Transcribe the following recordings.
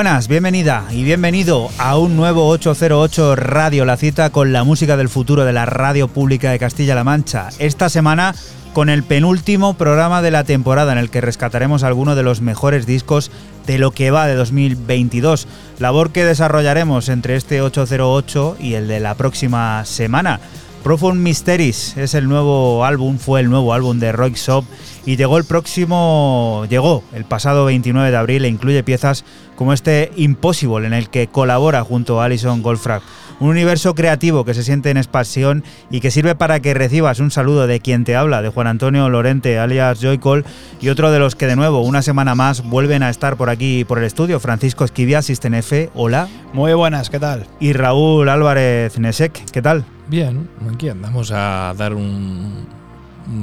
Buenas, bienvenida y bienvenido a un nuevo 808 Radio, la cita con la música del futuro de la radio pública de Castilla-La Mancha. Esta semana con el penúltimo programa de la temporada en el que rescataremos algunos de los mejores discos de lo que va de 2022, labor que desarrollaremos entre este 808 y el de la próxima semana. Profound Mysteries es el nuevo álbum, fue el nuevo álbum de Roy Shop y llegó el próximo, llegó el pasado 29 de abril e incluye piezas como este Impossible en el que colabora junto a Alison Goldfrapp. Un universo creativo que se siente en expansión y que sirve para que recibas un saludo de quien te habla, de Juan Antonio Lorente, alias Joycol, y otro de los que de nuevo, una semana más, vuelven a estar por aquí, por el estudio, Francisco Esquivia, System F, hola. Muy buenas, ¿qué tal? Y Raúl Álvarez Nesek, ¿qué tal? Bien, aquí andamos a dar un, un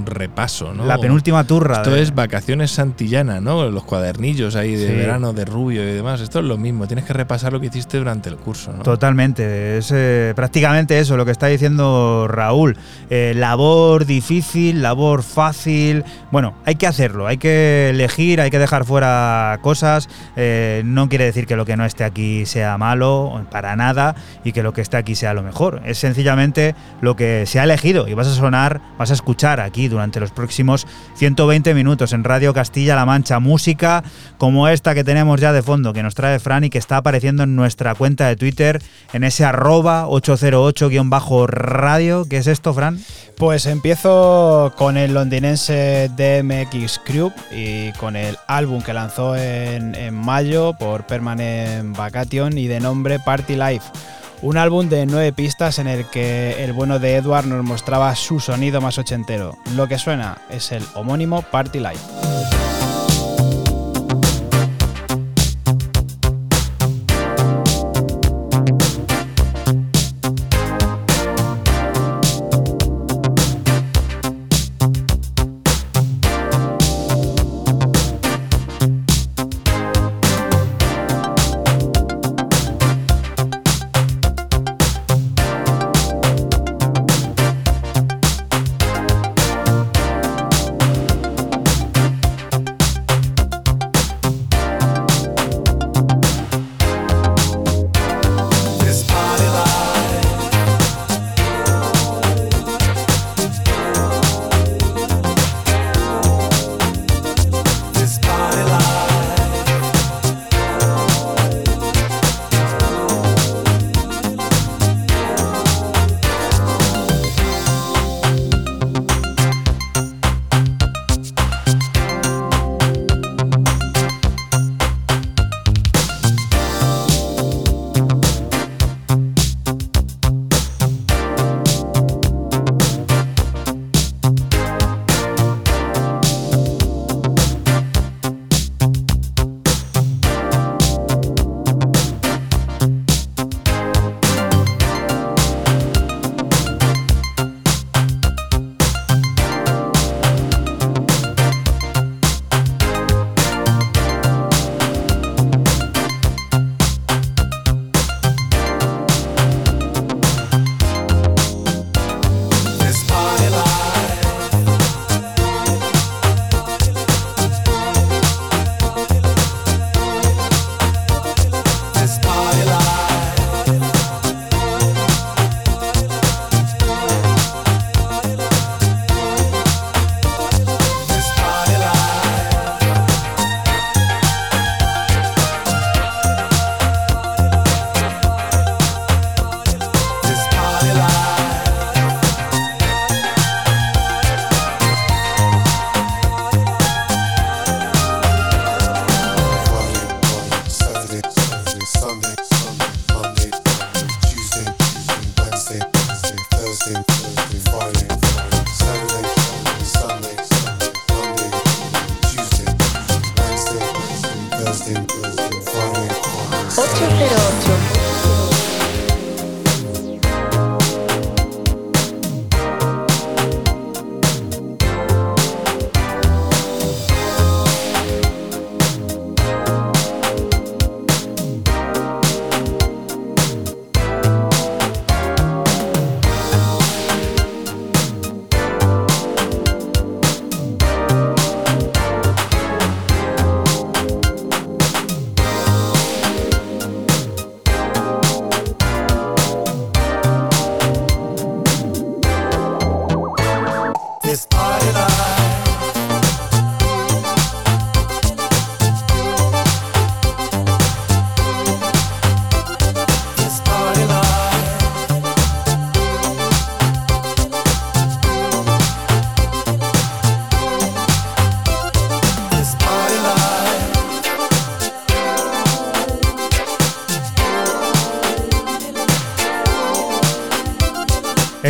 repaso, ¿no? La penúltima turra. Esto de- es vacaciones santillana, ¿no? Los cuadernillos ahí de Sí. verano, de rubio y demás. Esto es lo mismo. Tienes que repasar lo que hiciste durante el curso, ¿no? Totalmente, es eh, prácticamente eso lo que está diciendo Raúl. Eh, labor difícil, labor fácil. Bueno, hay que hacerlo, hay que elegir, hay que dejar fuera cosas. Eh, no quiere decir que lo que no esté aquí sea malo, para nada, y que lo que esté aquí sea lo mejor. Es sencillamente lo que se ha elegido y vas a sonar, vas a escuchar aquí durante los próximos 120 minutos en Radio Castilla-La Mancha. Música como esta que tenemos ya de fondo, que nos trae Fran y que está apareciendo en nuestra cuenta de Twitter, en ese arroba 808-radio. ¿Qué es esto, Fran? Pues empiezo con el londinense DMX Crew y con el álbum que lanzó en mayo por Permanent Vacation y de nombre Party Life. Un álbum de nueve pistas en el que el bueno de Edward nos mostraba su sonido más ochentero. Lo que suena es el homónimo Party Life.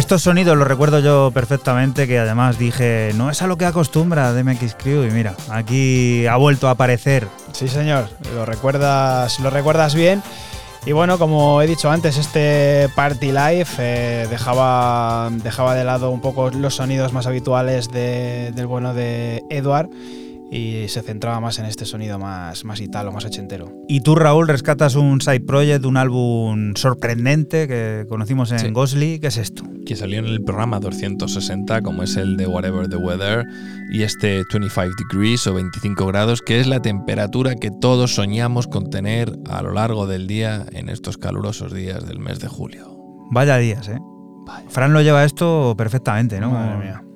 Estos sonidos los recuerdo yo perfectamente, que además dije, no es a lo que acostumbra DMX Crew y mira, aquí ha vuelto a aparecer. Sí, señor, lo recuerdas, lo recuerdas bien. Y bueno, como he dicho antes, este Party Life eh, dejaba, dejaba de lado un poco los sonidos más habituales de- del bueno de Edward y se centraba más en este sonido más, más italo, más ochentero. Y tú, Raúl, rescatas un side project, un álbum sorprendente que conocimos en Sí. Ghostly. ¿Qué es esto? Salió en el programa 260, como es el de Whatever the Weather, y este 25 degrees o 25 grados, que es la temperatura que todos soñamos con tener a lo largo del día en estos calurosos días del mes de julio. Vaya días, ¿eh? Fran lo lleva esto perfectamente, ¿no? Madre mía.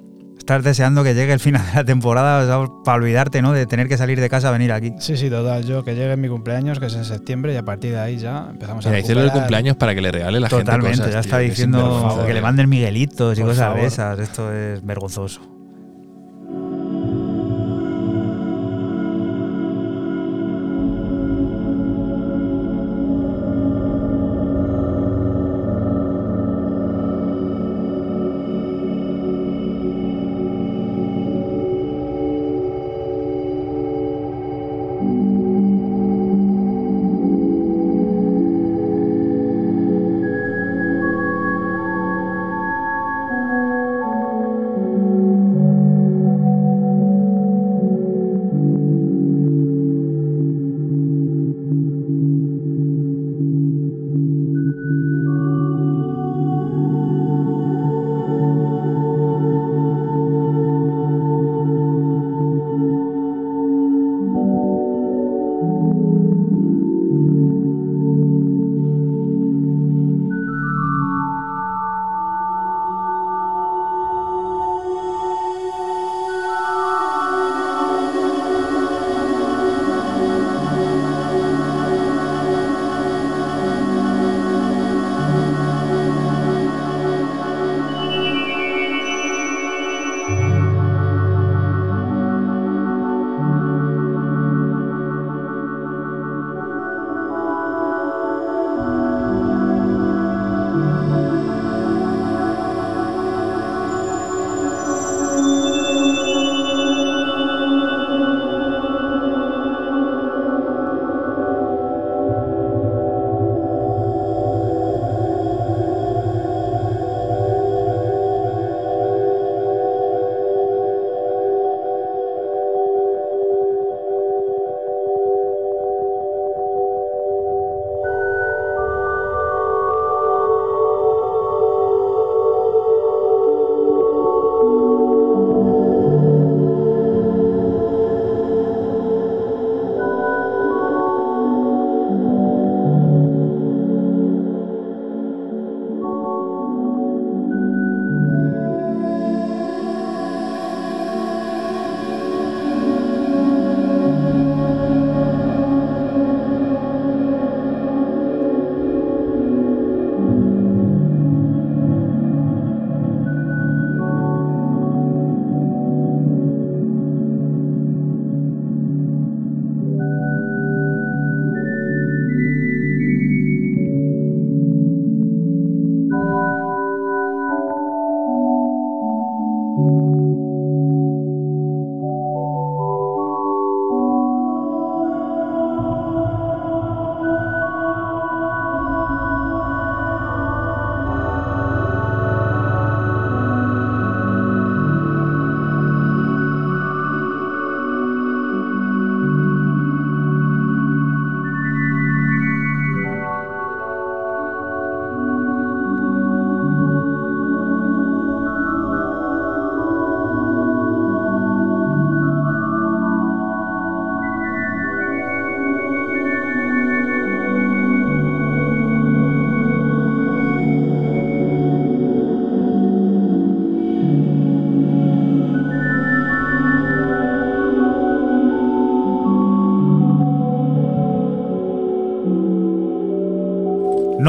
Estás deseando que llegue el final de la temporada para olvidarte, ¿no? De tener que salir de casa a venir aquí. Sí, sí, total. Yo que llegue mi cumpleaños, que es en septiembre, y a partir de ahí ya empezamos Mira, a recuperar. cumpleaños para que le regale la Totalmente, gente cosas. ya está diciendo que le manden Miguelitos y Por cosas favor. de esas. Esto es vergonzoso.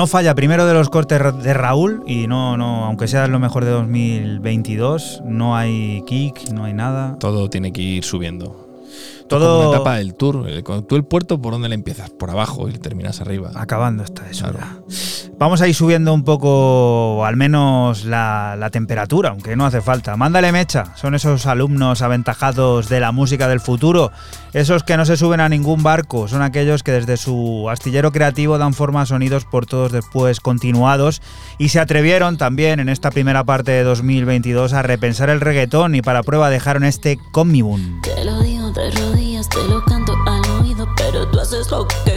No falla primero de los cortes de Raúl y no, no, aunque sea lo mejor de 2022, no hay kick, no hay nada. Todo tiene que ir subiendo. Todo- una etapa del tour. Tú el puerto, ¿por dónde le empiezas? Por abajo y terminas arriba. Acabando está eso Claro. Vamos a ir subiendo un poco, al menos la, la, temperatura, aunque no hace falta. Mándale mecha, son esos alumnos aventajados de la música del futuro, esos que no se suben a ningún barco, son aquellos que desde su astillero creativo dan forma a sonidos por todos después continuados y se atrevieron también en esta primera parte de 2022 a repensar el reggaetón y para prueba dejaron este Comibun. Te lo digo de rodillas, te lo canto al oído, pero tú haces lo que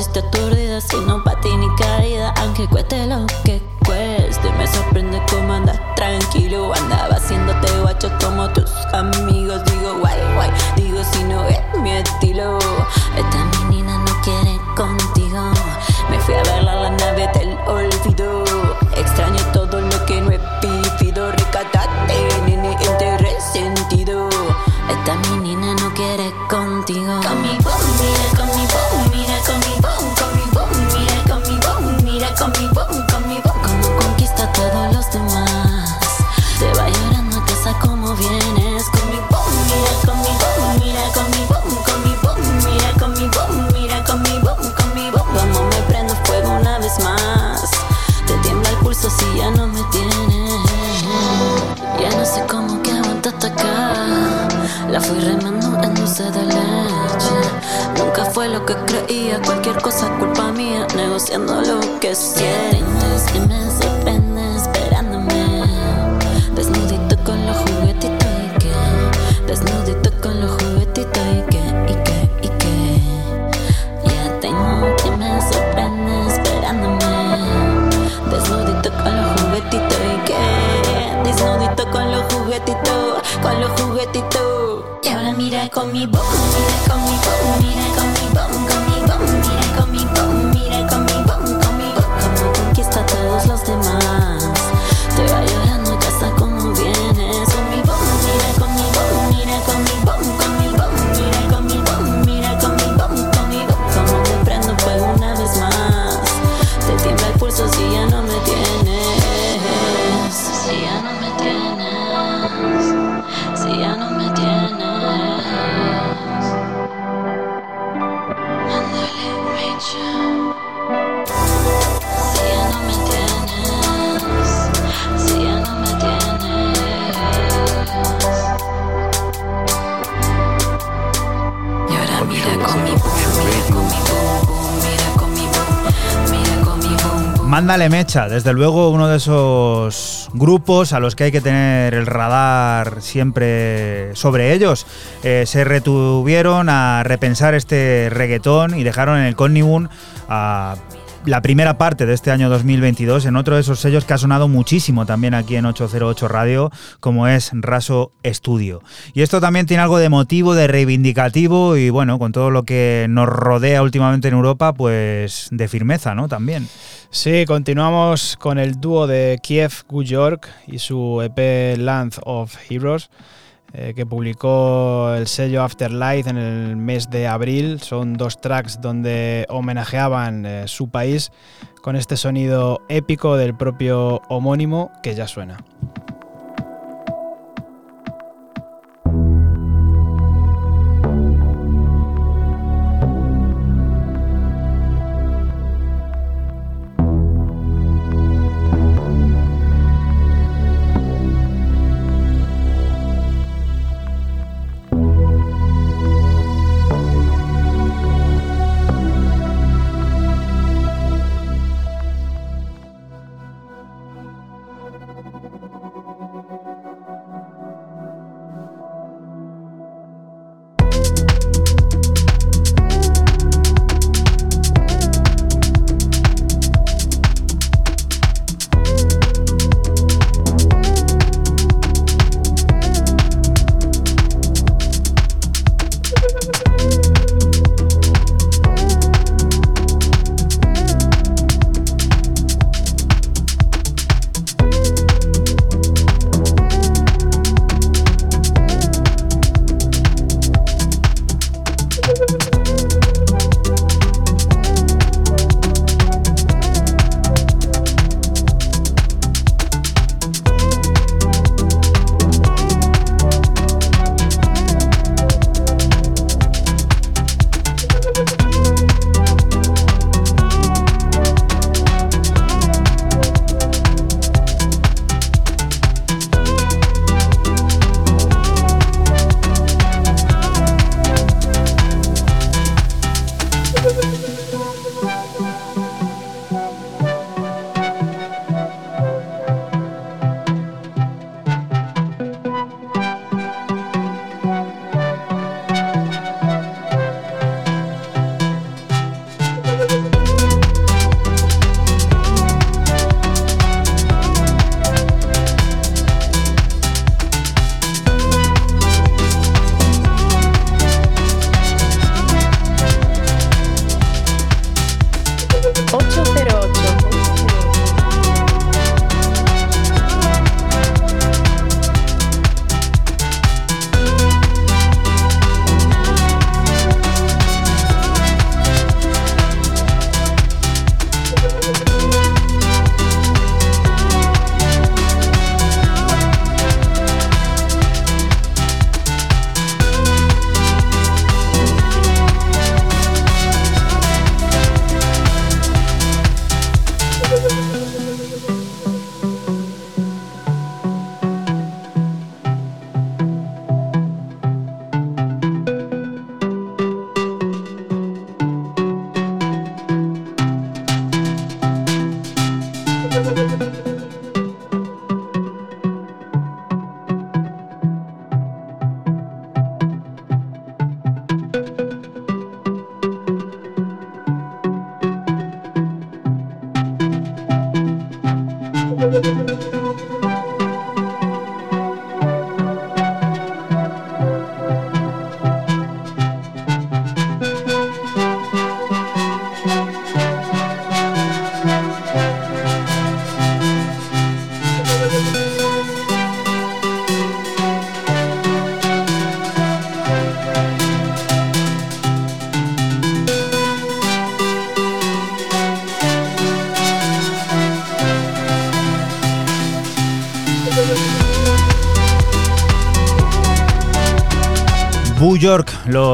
conociste aturdida, sino pa' ti ni caída, aunque cueste lo que cueste. Me sorprende cómo andas tranquilo, andaba haciéndote guacho como tus amigos. Digo, guay, guay, digo si no es mi estilo. Esta que creía, cualquier cosa culpa mía, negociando lo que sientes. Que me sorprende esperándome. Desnudito con los juguetitos y que. Desnudito con los juguetitos y que, y que, y que. Ya tengo que me sorprende esperándome. Desnudito con los juguetitos y que. Desnudito con los juguetitos, con los juguetitos. Y ahora mira con mi boom, Mándale mecha, desde luego uno de esos grupos a los que hay que tener el radar siempre sobre ellos. Eh, se retuvieron a repensar este reggaetón y dejaron en el Connibun a la primera parte de este año 2022 en otro de esos sellos que ha sonado muchísimo también aquí en 808 Radio, como es Raso Studio. Y esto también tiene algo de motivo, de reivindicativo y bueno, con todo lo que nos rodea últimamente en Europa, pues de firmeza, ¿no? También. Sí, continuamos con el dúo de Kiev Good York y su EP Land of Heroes. Eh, que publicó el sello Afterlife en el mes de abril. Son dos tracks donde homenajeaban eh, su país con este sonido épico del propio homónimo que ya suena.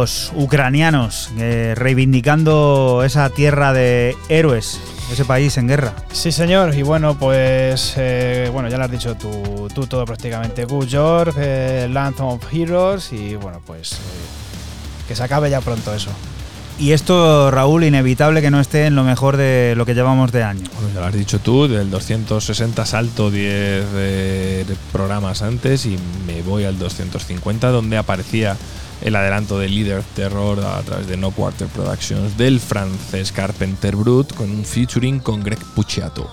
Los ucranianos, eh, reivindicando esa tierra de héroes, ese país en guerra. Sí, señor. Y bueno, pues eh, bueno, ya lo has dicho tú, tú todo prácticamente. Gu York, eh, Land of Heroes y bueno, pues eh, que se acabe ya pronto eso. Y esto, Raúl, inevitable que no esté en lo mejor de lo que llevamos de año. Bueno, ya lo has dicho tú, del 260 salto 10 eh, programas antes y me voy al 250 donde aparecía el adelanto de Leader Terror a través de No Quarter Productions del francés Carpenter Brut con un featuring con Greg Puciato.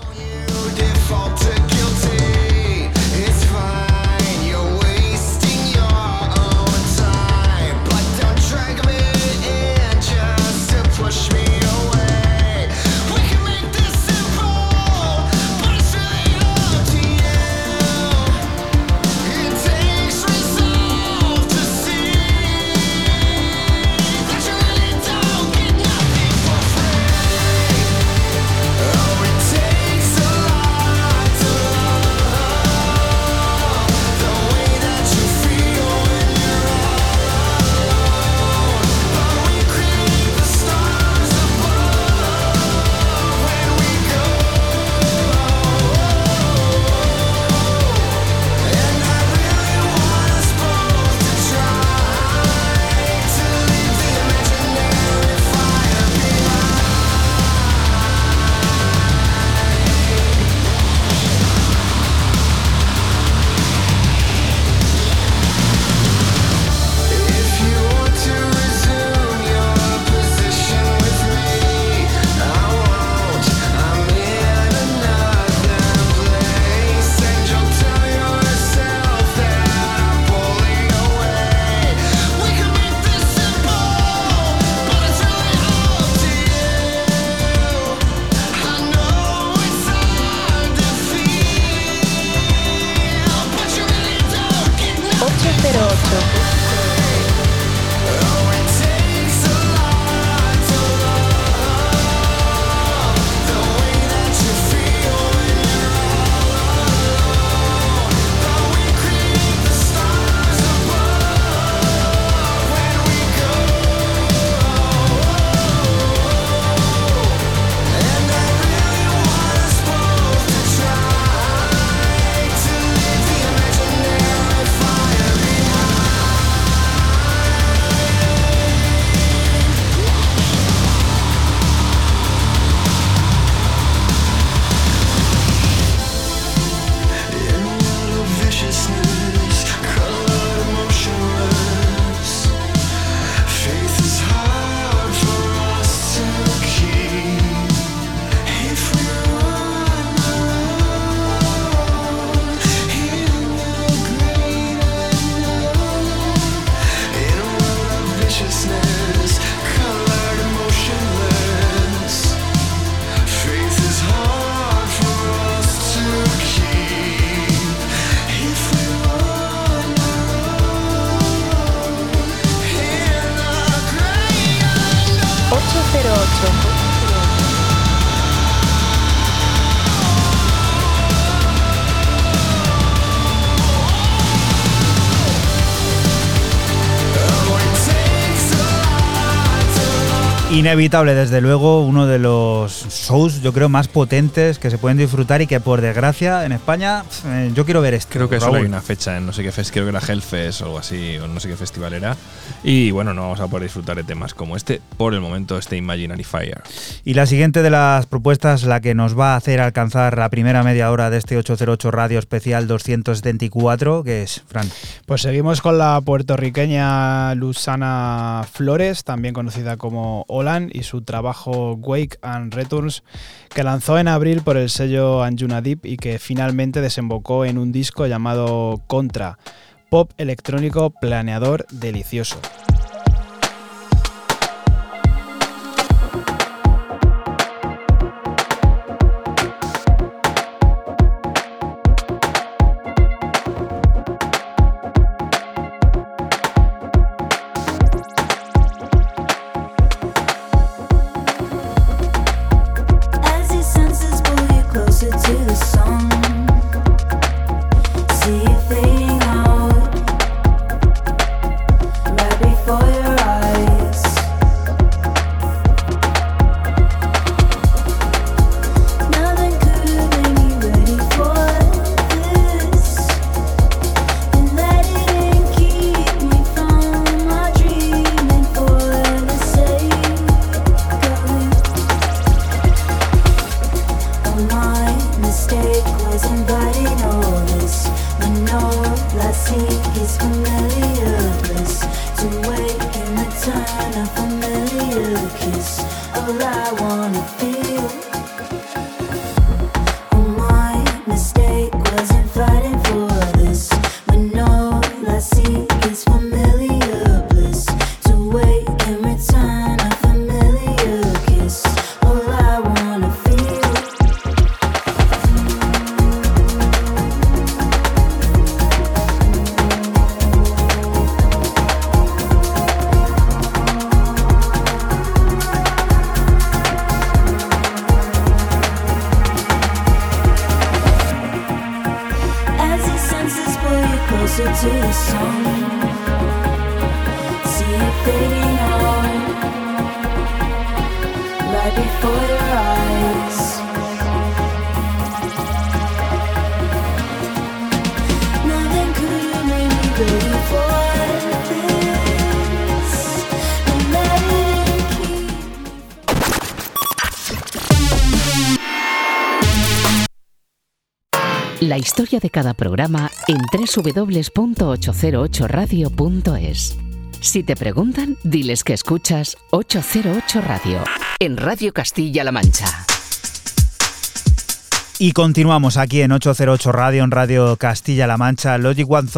Inevitable, desde luego, uno de los shows, yo creo, más potentes que se pueden disfrutar y que, por desgracia, en España, eh, yo quiero ver esto. Creo que Raúl. solo hay una fecha en no sé qué fest, creo que era Hellfest o algo así, o no sé qué festival era. Y bueno, no vamos a poder disfrutar de temas como este, por el momento, este Imaginary Fire. Y la siguiente de las propuestas, la que nos va a hacer alcanzar la primera media hora de este 808 Radio Especial 274, que es, Fran. Pues seguimos con la puertorriqueña Lusana Flores, también conocida como Y su trabajo Wake and Returns, que lanzó en abril por el sello Anjuna Deep y que finalmente desembocó en un disco llamado Contra, pop electrónico planeador delicioso. De cada programa en www.808radio.es. Si te preguntan, diles que escuchas 808 Radio en Radio Castilla-La Mancha. Y continuamos aquí en 808 Radio, en Radio Castilla-La Mancha. Logic 1000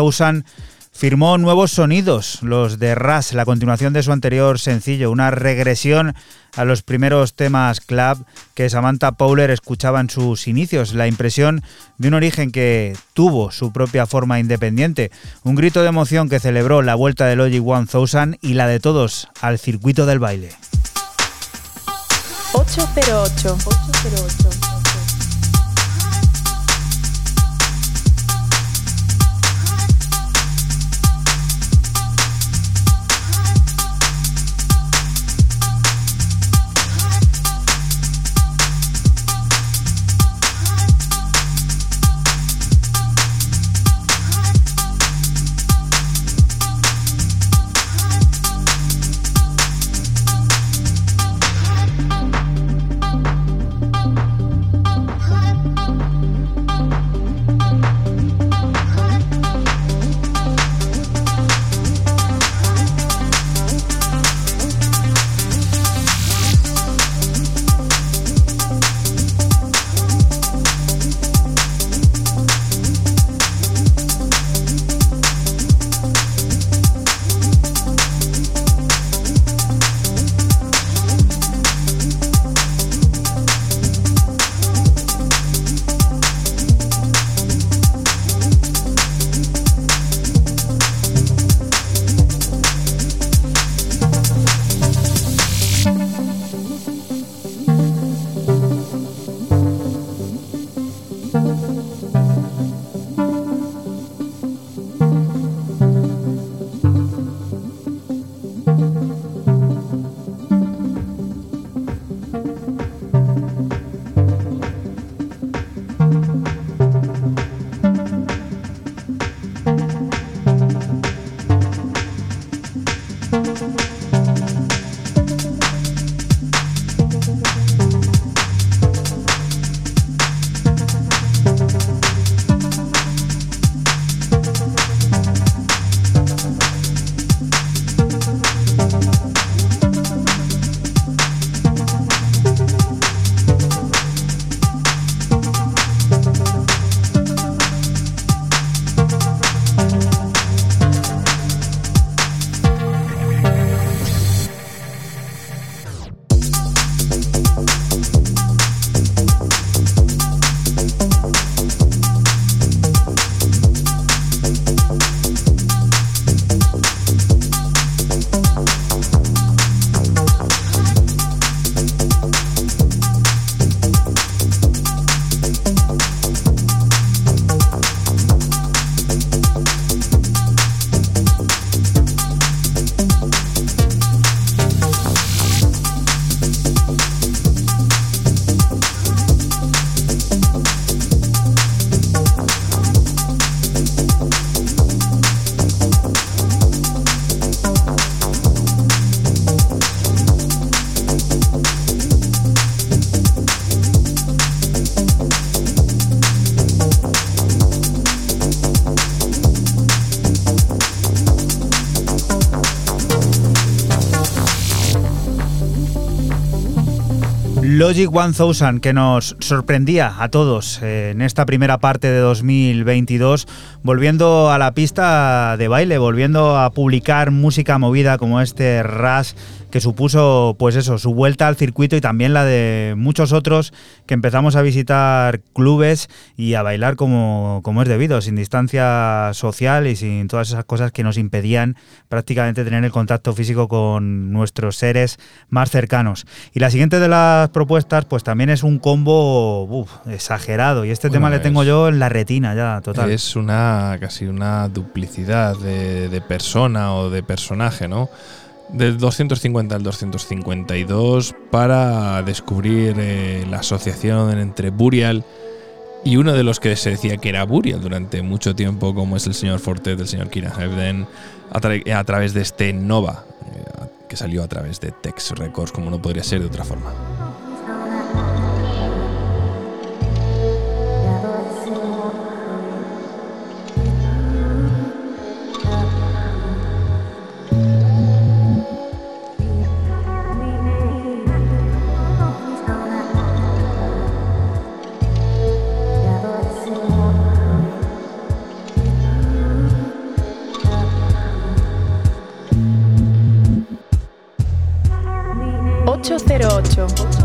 firmó nuevos sonidos, los de Ras, la continuación de su anterior sencillo, una regresión a los primeros temas club que Samantha Powler escuchaba en sus inicios, la impresión de un origen que tuvo su propia forma independiente, un grito de emoción que celebró la vuelta de Logic 1000 y la de todos al circuito del baile. 808. 808. Logic 1000 que nos sorprendía a todos en esta primera parte de 2022, volviendo a la pista de baile, volviendo a publicar música movida como este Ras que supuso, pues eso, su vuelta al circuito y también la de muchos otros que empezamos a visitar clubes y a bailar como, como es debido, sin distancia social y sin todas esas cosas que nos impedían prácticamente tener el contacto físico con nuestros seres más cercanos. Y la siguiente de las propuestas, pues también es un combo uf, exagerado y este Bueno, tema le tengo yo en la retina ya, total. Es una casi una duplicidad de, de persona o de personaje, ¿no? Del 250 al 252 para descubrir eh, la asociación entre Burial y uno de los que se decía que era Burial durante mucho tiempo, como es el señor Fortet, el señor Kieran Hebden, a, tra- a través de este Nova, eh, que salió a través de Tex Records, como no podría ser de otra forma. 808.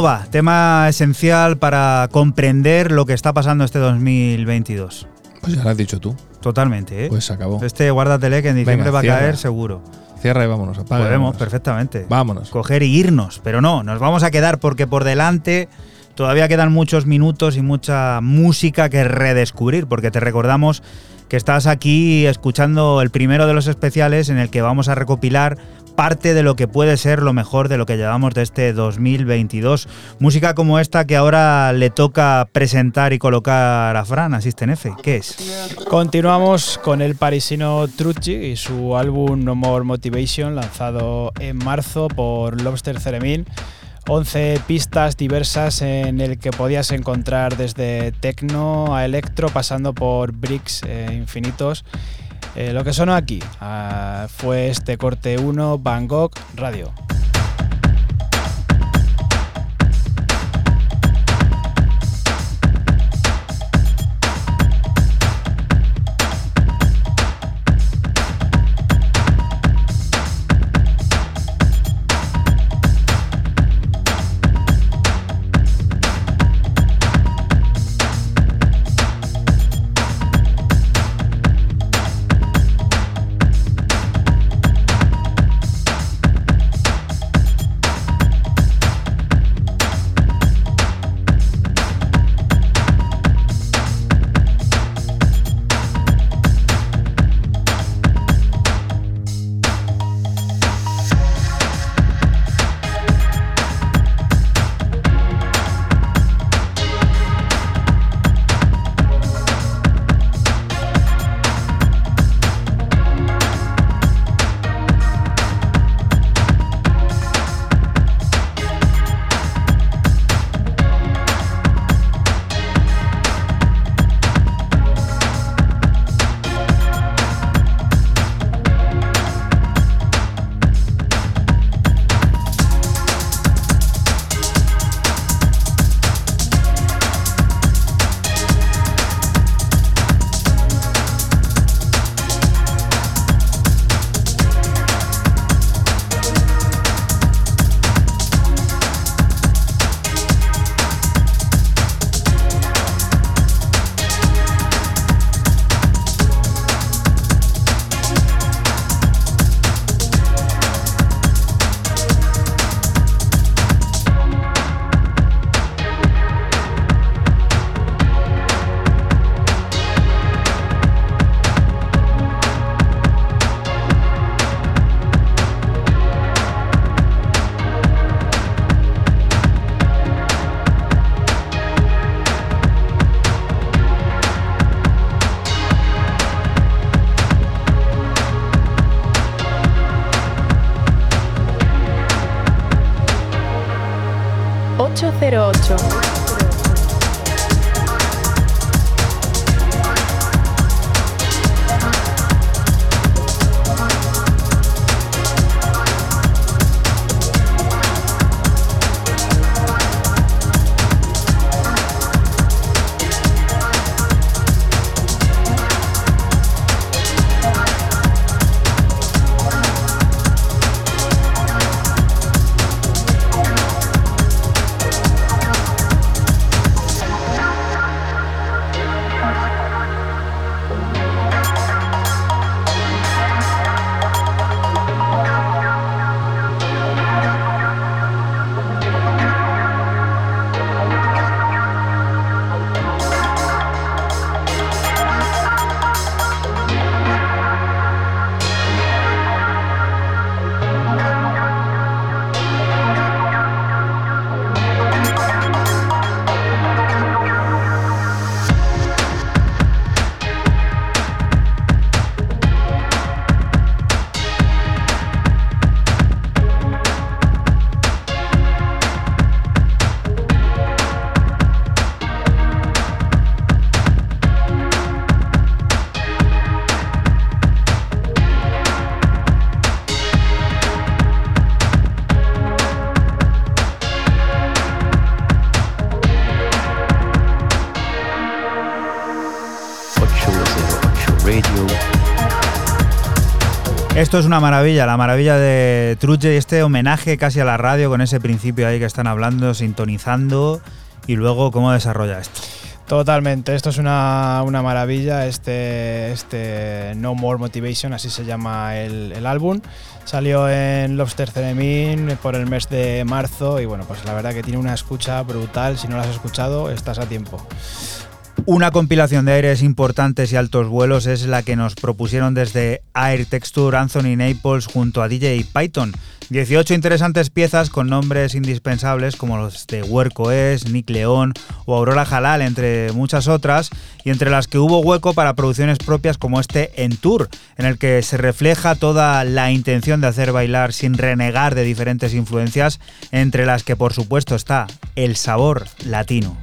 Nova, tema esencial para comprender lo que está pasando este 2022. Pues ya lo has dicho tú. Totalmente, ¿eh? Pues se acabó. Este guárdatele que en diciembre Venga, va a cierra. caer seguro. Cierra y vámonos. Apaga Podemos, vámonos. perfectamente. Vámonos. Coger y irnos, pero no, nos vamos a quedar porque por delante todavía quedan muchos minutos y mucha música que redescubrir, porque te recordamos que estás aquí escuchando el primero de los especiales en el que vamos a recopilar parte de lo que puede ser lo mejor de lo que llevamos de este 2022. Música como esta que ahora le toca presentar y colocar a Fran, Asisten F. ¿Qué es? Continuamos con el parisino Trucci y su álbum No More Motivation, lanzado en marzo por Lobster Theremin. 11 pistas diversas en el que podías encontrar desde techno a electro, pasando por bricks eh, infinitos. Eh, lo que sonó aquí ah, fue este corte 1 Bangkok Radio. Esto es una maravilla, la maravilla de Truche y este homenaje casi a la radio con ese principio ahí que están hablando, sintonizando y luego cómo desarrolla esto. Totalmente, esto es una, una maravilla, este, este No More Motivation, así se llama el, el álbum. Salió en Lobster Theremin por el mes de marzo y bueno, pues la verdad que tiene una escucha brutal, si no la has escuchado estás a tiempo. Una compilación de aires importantes y altos vuelos es la que nos propusieron desde Air Texture Anthony Naples junto a DJ Python. 18 interesantes piezas con nombres indispensables como los de Huerco Es, Nick León o Aurora Halal, entre muchas otras, y entre las que hubo hueco para producciones propias como este En Tour, en el que se refleja toda la intención de hacer bailar sin renegar de diferentes influencias, entre las que por supuesto está el sabor latino.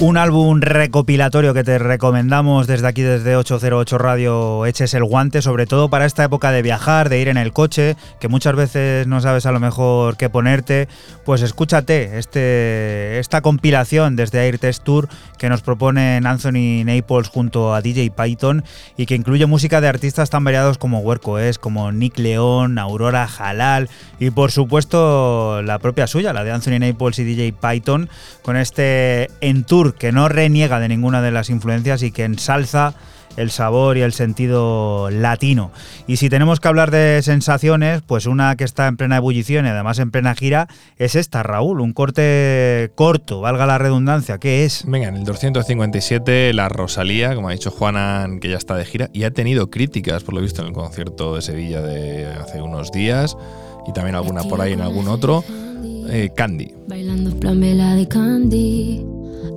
Un álbum recopilatorio que te recomendamos desde aquí, desde 808 Radio, eches el guante, sobre todo para esta época de viajar, de ir en el coche, que muchas veces no sabes a lo mejor qué ponerte, pues escúchate este, esta compilación desde Air Test Tour que nos proponen Anthony Naples junto a DJ Python y que incluye música de artistas tan variados como Huerco Es, como Nick León, Aurora Halal y por supuesto la propia suya, la de Anthony Naples y DJ Python, con este En Tour que no reniega de ninguna de las influencias y que ensalza el sabor y el sentido latino. Y si tenemos que hablar de sensaciones, pues una que está en plena ebullición y además en plena gira es esta, Raúl, un corte corto, valga la redundancia, ¿qué es? Venga, en el 257 la Rosalía, como ha dicho Juanan, que ya está de gira, y ha tenido críticas, por lo visto, en el concierto de Sevilla de hace unos días, y también alguna por ahí en algún otro, eh, Candy. Bailando flamela de Candy.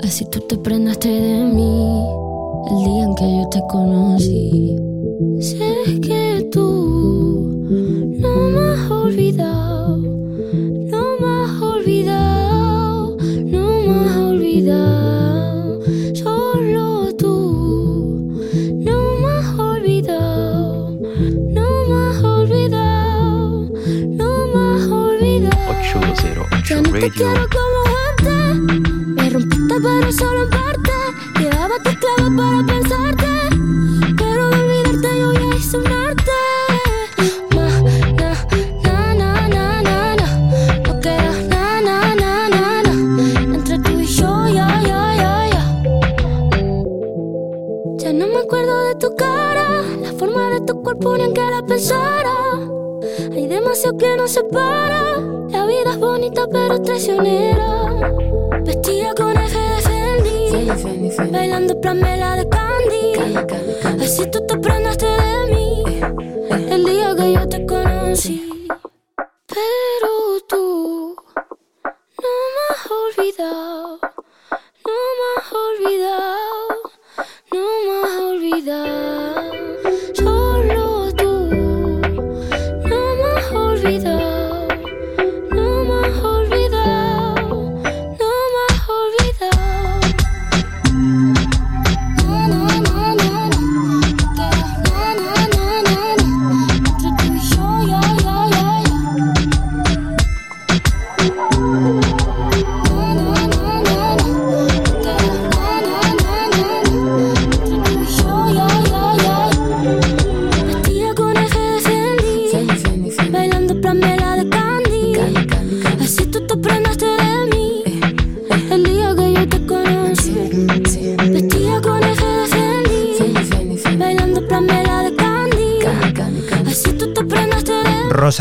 Así tú te prendaste de mí. El día en que yo te conocí. Sé que tú no me has olvidado. No me has olvidado. No me has olvidado. Solo tú. No me has olvidado. No me has olvidado. No me has olvidado. 808 Ya no te Radio.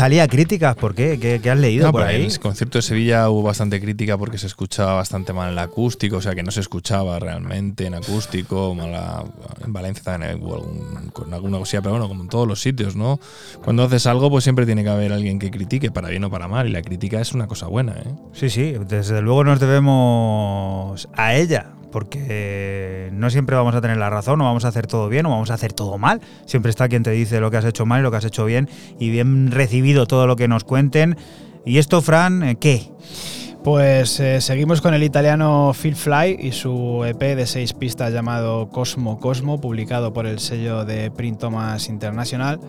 Mí. Rosalía, críticas, ¿por qué? ¿Qué, qué has leído No, por ahí? El concierto de Sevilla hubo bastante crítica porque se escuchaba bastante mal el acústico, o sea que no se escuchaba realmente en acústico. mala- en Valencia también hubo algún- con alguna cosilla, pero bueno, como en todos los sitios, ¿no? Cuando haces algo, pues siempre tiene que haber alguien que critique, para bien o para mal, y la crítica es una cosa buena, ¿eh? Sí, sí, desde luego nos debemos a ella, porque no siempre vamos a tener la razón, o vamos a hacer todo bien, o vamos a hacer todo mal. Siempre está quien te dice lo que has hecho mal y lo que has hecho bien, y bien recibido todo lo que nos cuenten. ¿Y esto, Fran, eh, qué? Pues eh, seguimos con el italiano Phil Fly y su EP de seis pistas llamado Cosmo Cosmo, publicado por el sello de Print Thomas International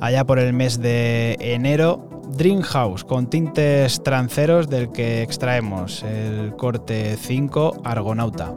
allá por el mes de enero. Dream House con tintes tranceros del que extraemos el corte 5 Argonauta.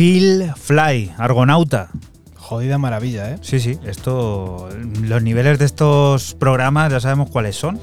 Phil Fly, Argonauta. Jodida maravilla, ¿eh? Sí, sí, esto. Los niveles de estos programas ya sabemos cuáles son.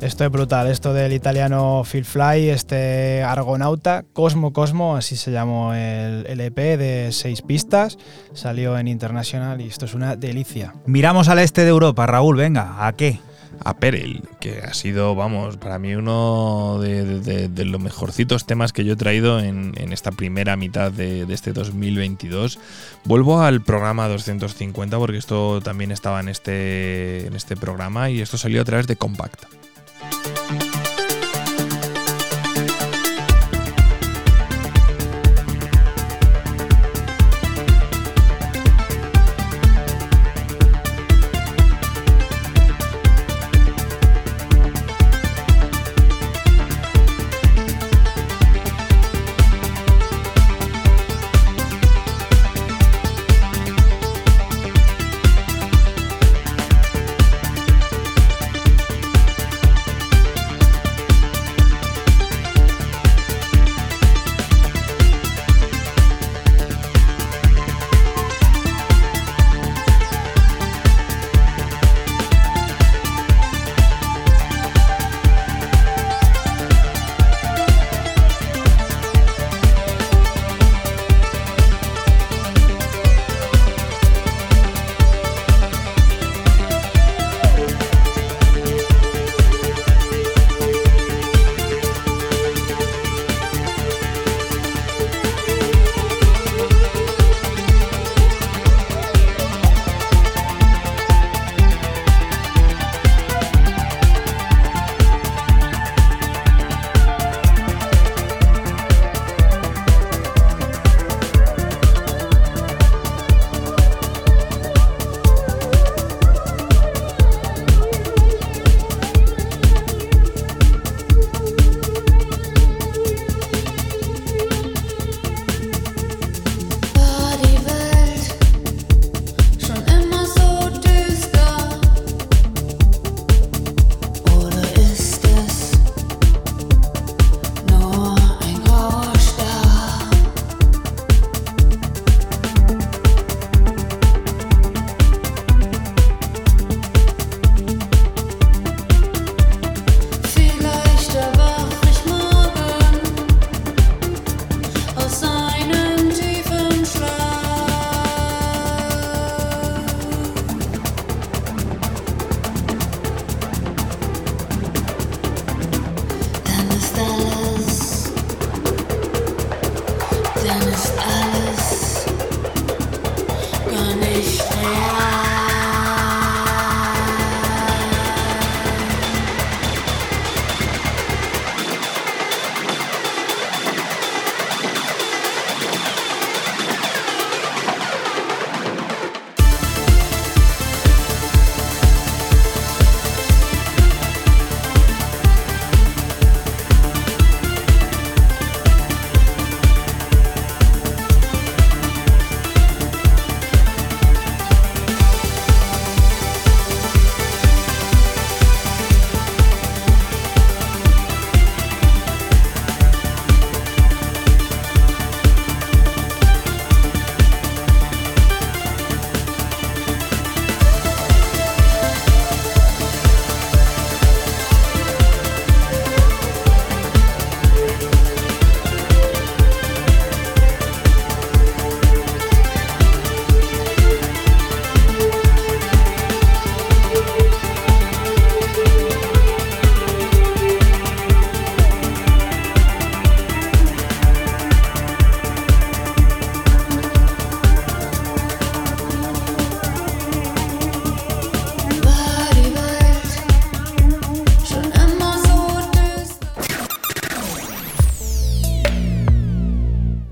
Esto es brutal, esto del italiano Phil Fly, este Argonauta, Cosmo Cosmo, así se llamó el, el EP de seis pistas, salió en International y esto es una delicia. Miramos al este de Europa, Raúl, venga, ¿a qué? a Perel, que ha sido, vamos, para mí uno de, los mejorcitos temas que yo he traído en, en esta primera mitad de, de este 2022. Vuelvo al programa 250 porque esto también estaba en este, en este programa y esto salió a través de Compact.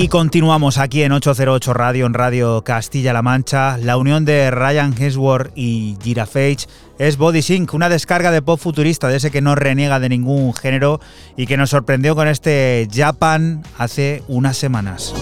Y continuamos aquí en 808 Radio, en Radio Castilla-La Mancha. La unión de Ryan Hemsworth y Gira Fage es Body Sync, una descarga de pop futurista, de ese que no reniega de ningún género y que nos sorprendió con este Japan hace unas semanas.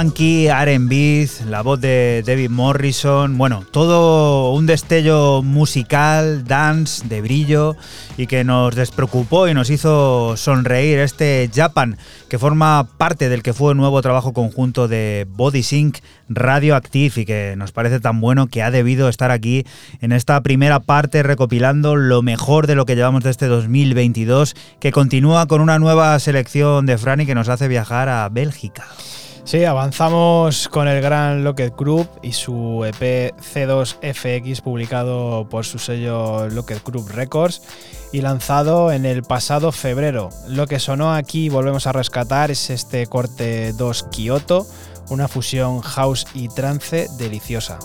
Funky, RB, la voz de David Morrison, bueno, todo un destello musical, dance, de brillo y que nos despreocupó y nos hizo sonreír este Japan, que forma parte del que fue el nuevo trabajo conjunto de Body Sync Radioactive y que nos parece tan bueno que ha debido estar aquí en esta primera parte recopilando lo mejor de lo que llevamos de este 2022, que continúa con una nueva selección de Franny que nos hace viajar a Bélgica. Sí, avanzamos con el gran Locket Group y su EP C2FX publicado por su sello Locket Group Records y lanzado en el pasado febrero. Lo que sonó aquí volvemos a rescatar es este corte 2 Kyoto, una fusión house y trance deliciosa.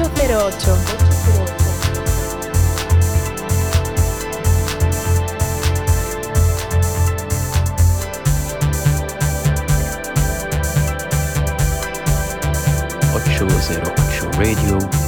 808. ocho cero ocho Radio.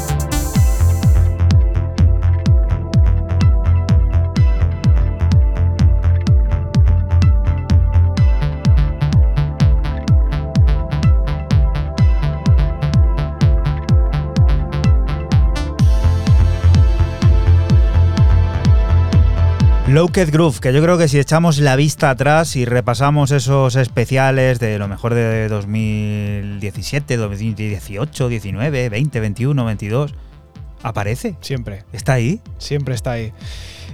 Low-Cat Groove, que yo creo que si echamos la vista atrás y repasamos esos especiales de lo mejor de 2017, 2018, 19, 20, 21, 22, aparece. Siempre, Está ahí. siempre está ahí.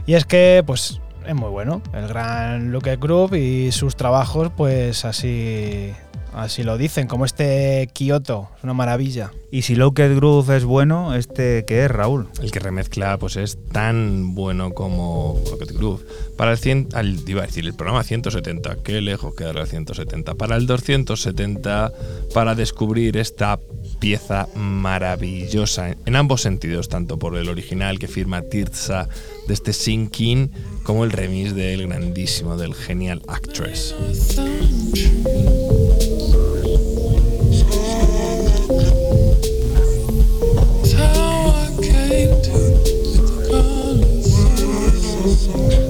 Y es que, pues, es muy bueno. El gran Luke Group y sus trabajos, pues así, así lo dicen, como este Kyoto, es una maravilla. Y si Low-Cat Groove es bueno, ¿este qué es, Raúl? El que remezcla pues es tan bueno como Rocket Groove. Para el 100, al, iba a decir, el programa 170, qué lejos queda el 170. Para el 270, para descubrir esta pieza maravillosa en ambos sentidos, tanto por el original que firma Tirza de este Sinking, como el remix del grandísimo, del genial Actress. Deus.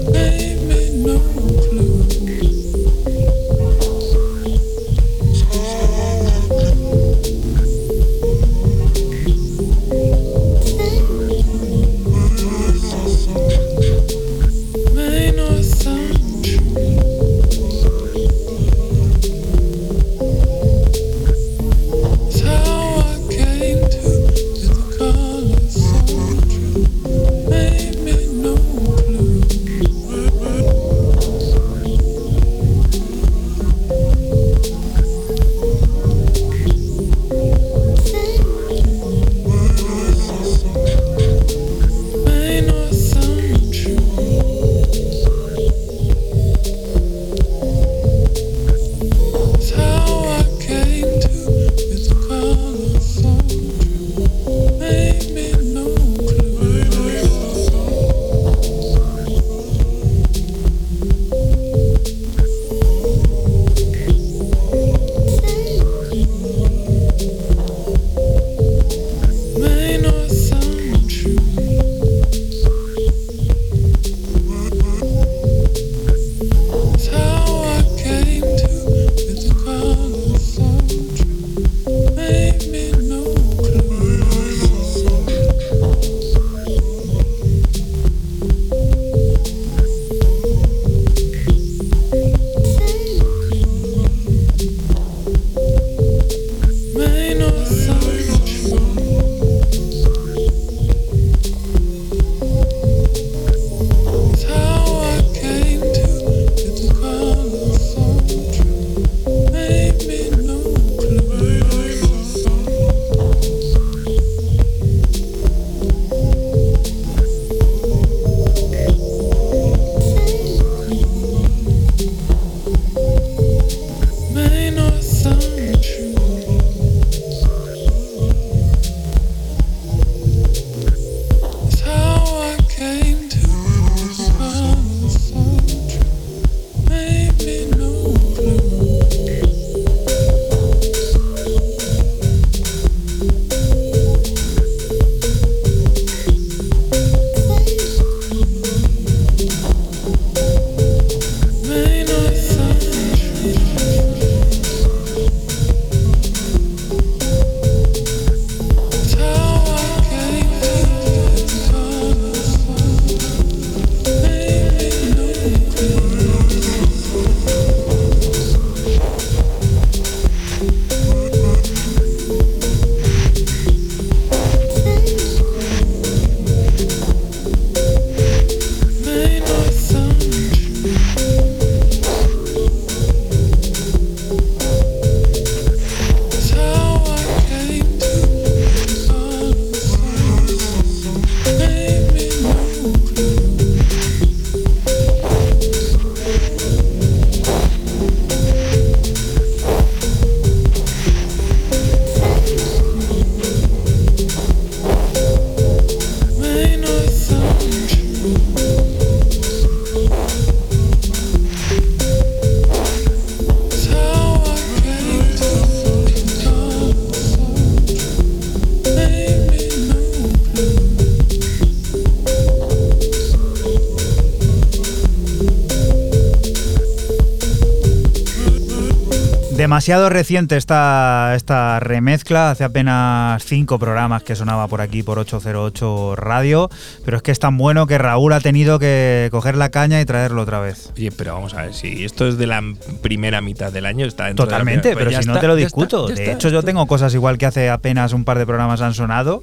Demasiado reciente esta, esta remezcla, hace apenas cinco programas que sonaba por aquí por 808 Radio, pero es que es tan bueno que Raúl ha tenido que coger la caña y traerlo otra vez. Oye, pero vamos a ver, si esto es de la primera mitad del año, está dentro de la Totalmente, primera- pero pues si no te lo ya discuto. está, ya de está, hecho, yo tengo cosas igual que hace apenas un par de programas han sonado.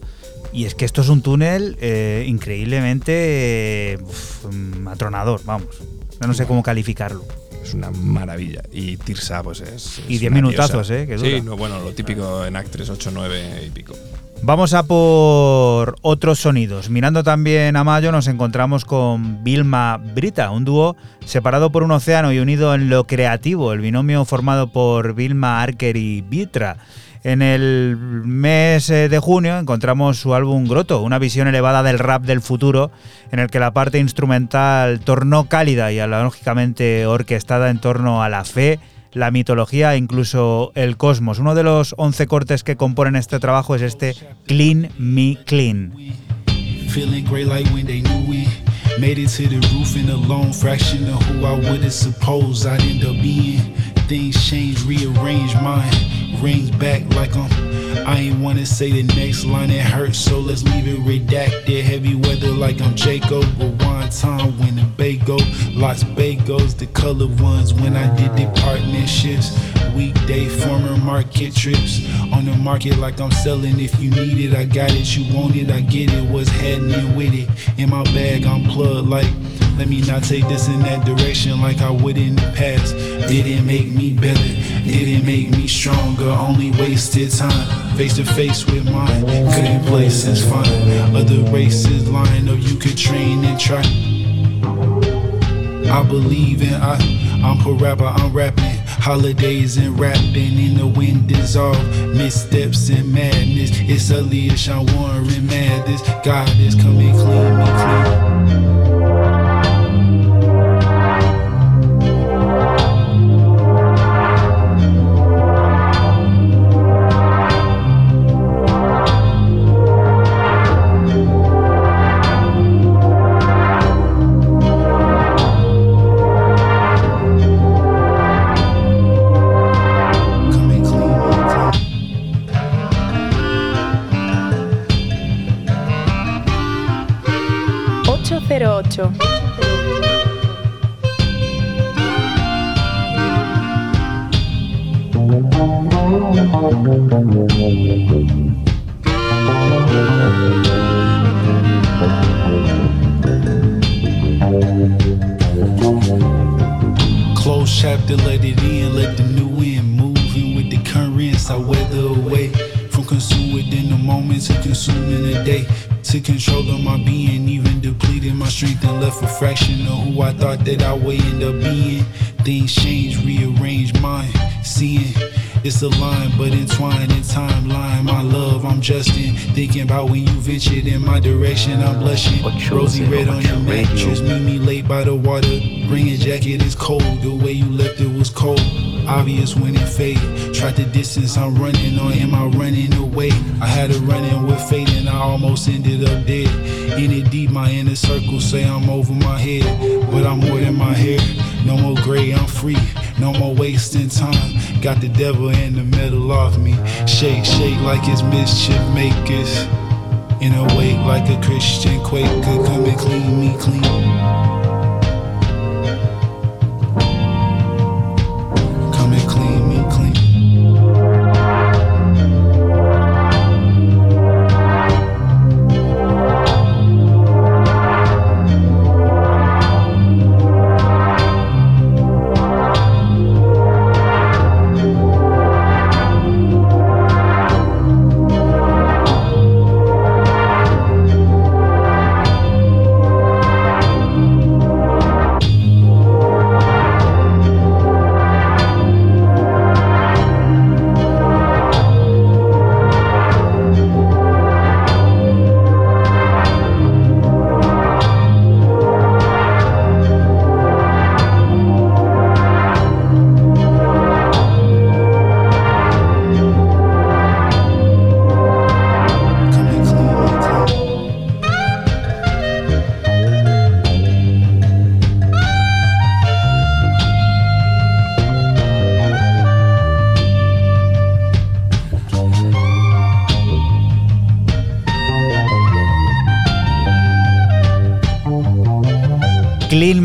Y es que esto es un túnel eh, increíblemente eh, uf, atronador, vamos. Yo no sé cómo calificarlo. Es una maravilla. Y Tirsa, pues es. Y es diez una minutazos, diosa. ¿eh? Que sí, no, bueno, lo típico en Actres 8, 9 y pico. Vamos a por otros sonidos. Mirando también a Mayo nos encontramos con Vilma Brita, un dúo separado por un océano y unido en lo creativo, el binomio formado por Vilma Arker y Vitra. En el mes eh, de junio encontramos su álbum Groto, una visión elevada del rap del futuro, en el que la parte instrumental tornó cálida y lógicamente orquestada en torno a la fe, la mitología e incluso el cosmos. Uno de los 11 cortes que componen este trabajo es este Clean Me Clean. Made it to the roof a lone fraction of who I supposed I'd end up being. Things change, rearrange. Rings back like I'm. I ain't wanna say the next line, it hurts, so let's leave it redacted. Heavy weather like I'm Jacob. Rewind time when the bay go. Lots bagels, the color ones when I did the partnerships. Weekday former market trips. On the market like I'm selling. If you need it, I got it. You want it, I get it. What's happening with it? In my bag, I'm plugged like. Let me not take this in that direction like I would in the past. Didn't make me better, didn't make me stronger, only wasted time. Face to face with mine, couldn't play since fine. Other races lying, or you could train and try. I believe in I, I'm a rapper, I'm rapping. Holidays and rapping in the wind dissolve. Missteps and madness. It's Elias, I'm Warren Madness. God is coming clean, me clean. Line, but entwined in timeline. My love, I'm Justin. Thinking about when you ventured in my direction, I'm blushing. Rosy red on your mattress. Meet me late by the water. Bring a jacket, it's cold. The way you left it was cold. Obvious when it faded. Tried the distance I'm running or am I running away? I had a run in with fate and I almost ended up dead. In it deep, my inner circle say I'm over my head. But I'm more than my hair. No more gray, I'm free. No more wasting time. Got the devil in the middle of me. Shake, shake like it's mischief makers. In a wake like a Christian Quaker. Come and clean me clean.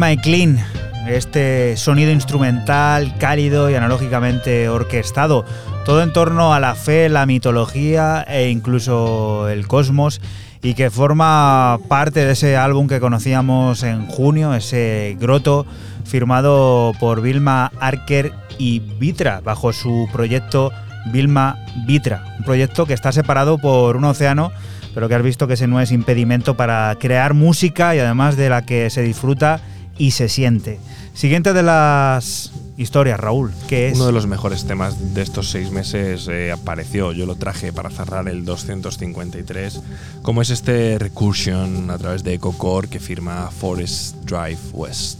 My Clean, este sonido instrumental cálido y analógicamente orquestado, todo en torno a la fe, la mitología e incluso el cosmos y que forma parte de ese álbum que conocíamos en junio, ese Groto, firmado por Vilma Arker y Vitra, bajo su proyecto Vilma Vitra, un proyecto que está separado por un océano, pero que has visto que ese no es impedimento para crear música y además de la que se disfruta y se siente. Siguiente de las historias, Raúl, que es... Uno de los mejores temas de estos seis meses eh, apareció, yo lo traje para cerrar el 253, como es este Recursion a través de EcoCore que firma Forest Drive West.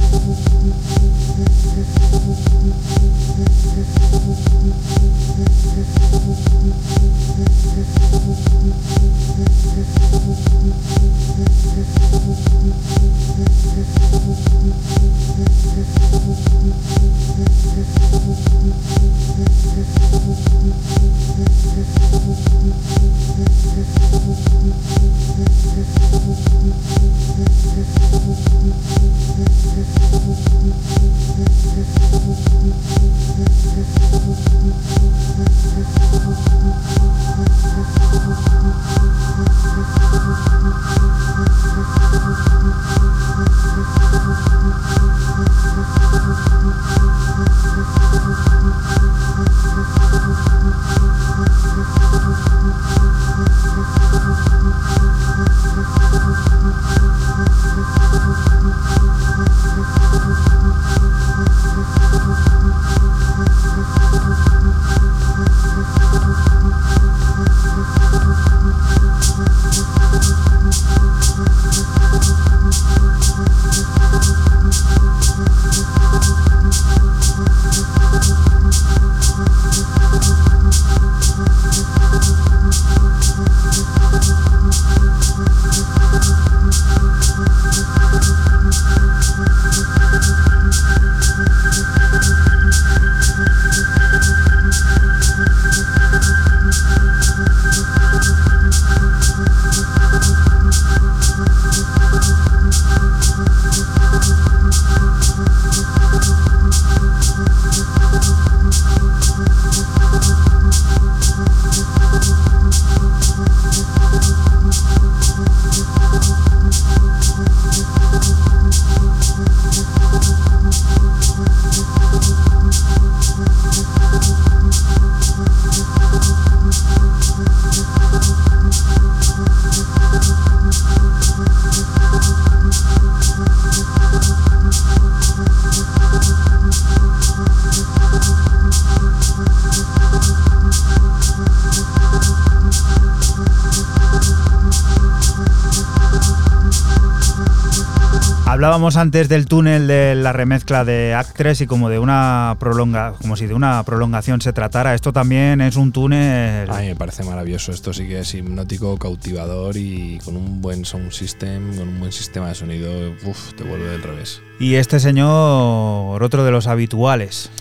Hablábamos antes del túnel de la remezcla de Act 3 y como de una prolonga, como si de una prolongación se tratara. Esto también es un túnel. Ay, me parece maravilloso. Esto sí que es hipnótico, cautivador y con un buen sound system, con un buen sistema de sonido, uf, te vuelve del revés. Y este señor, otro de los habituales.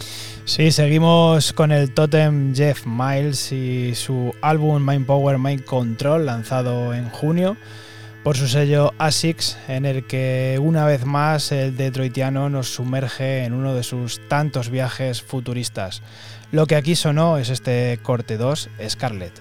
Sí, seguimos con el Totem Jeff Miles y su álbum Mind Power Mind Control lanzado en junio por su sello ASICS, en el que una vez más el detroitiano nos sumerge en uno de sus tantos viajes futuristas. Lo que aquí sonó es este corte 2, Scarlet.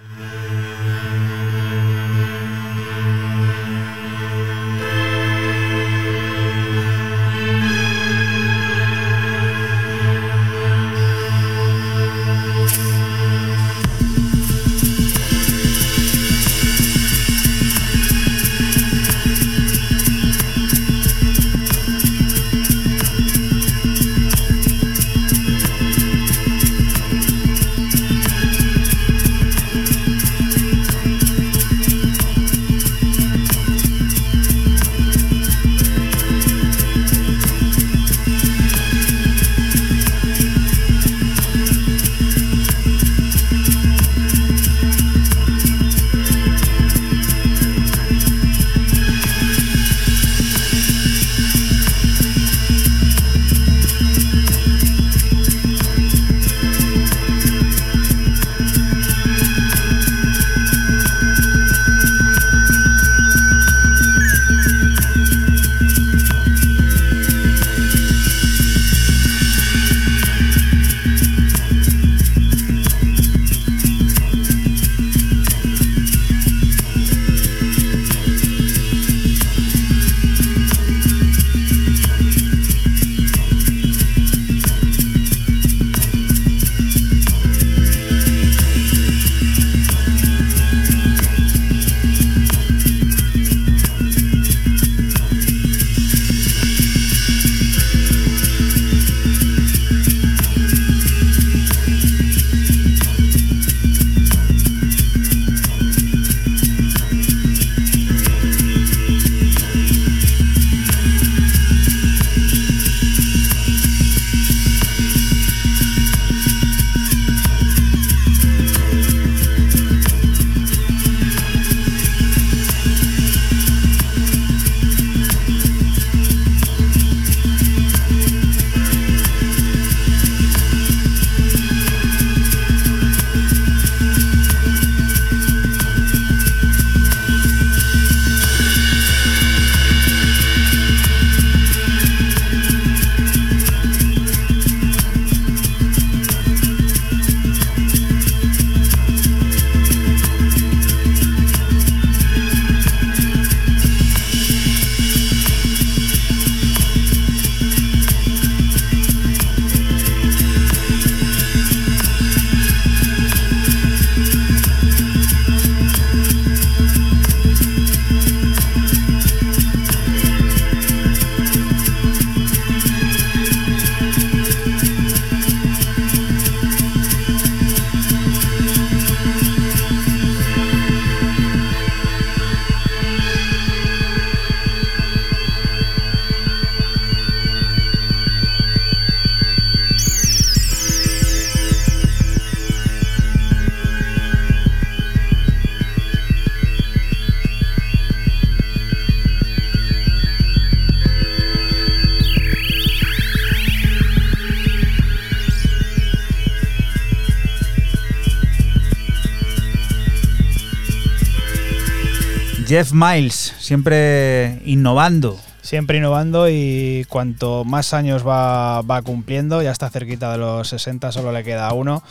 Jeff Miles, siempre innovando. Siempre innovando y cuanto más años va, va cumpliendo, ya está cerquita de los 60, solo le queda uno,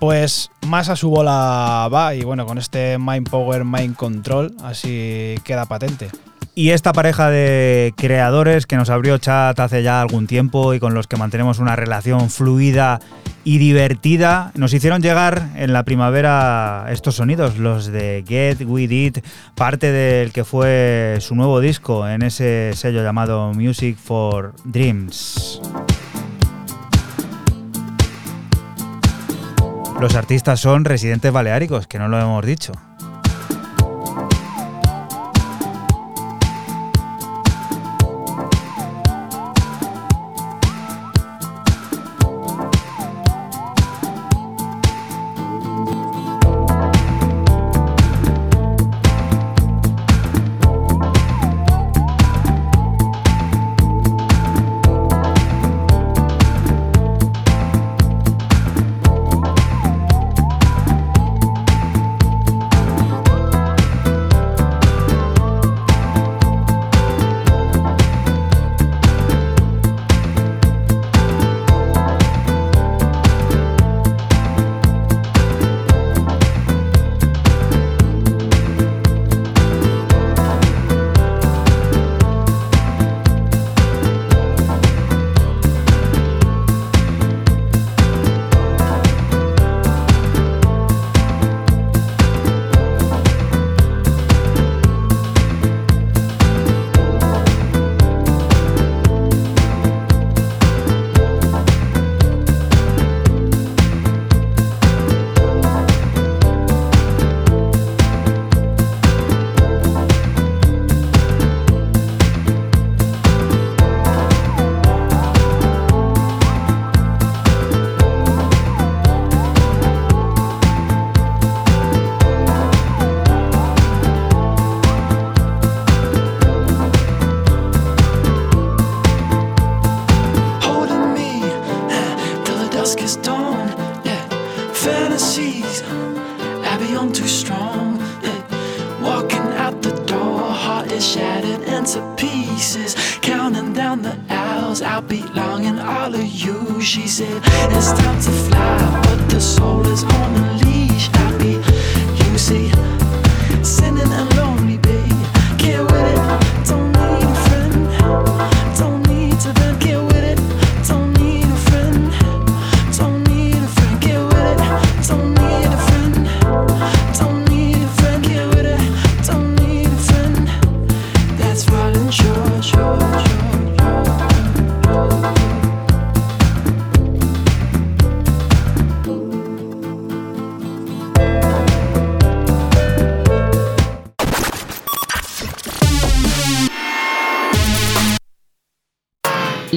pues más a su bola va y bueno, con este Mind Power, Mind Control, así queda patente. Y esta pareja de creadores que nos abrió chat hace ya algún tiempo y con los que mantenemos una relación fluida y divertida, nos hicieron llegar en la primavera estos sonidos, los de Get With It, parte del que fue su nuevo disco en ese sello llamado Music for Dreams. Los artistas son residentes baleáricos, que no lo hemos dicho.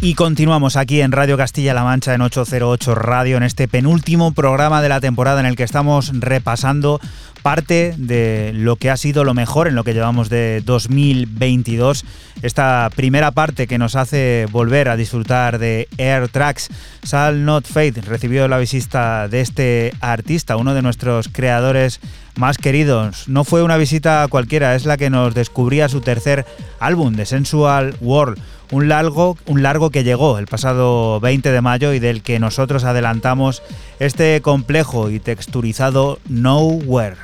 Y continuamos aquí en Radio Castilla-La Mancha en 808 Radio, en este penúltimo programa de la temporada en el que estamos repasando parte de lo que ha sido lo mejor en lo que llevamos de 2022. Esta primera parte que nos hace volver a disfrutar de Air Tracks. Sal Not Fate recibió la visita de este artista, uno de nuestros creadores más queridos. No fue una visita cualquiera, es la que nos descubría su tercer álbum, The Sensual World. Un largo, un largo que llegó el pasado 20 de mayo y del que nosotros adelantamos este complejo y texturizado Nowhere.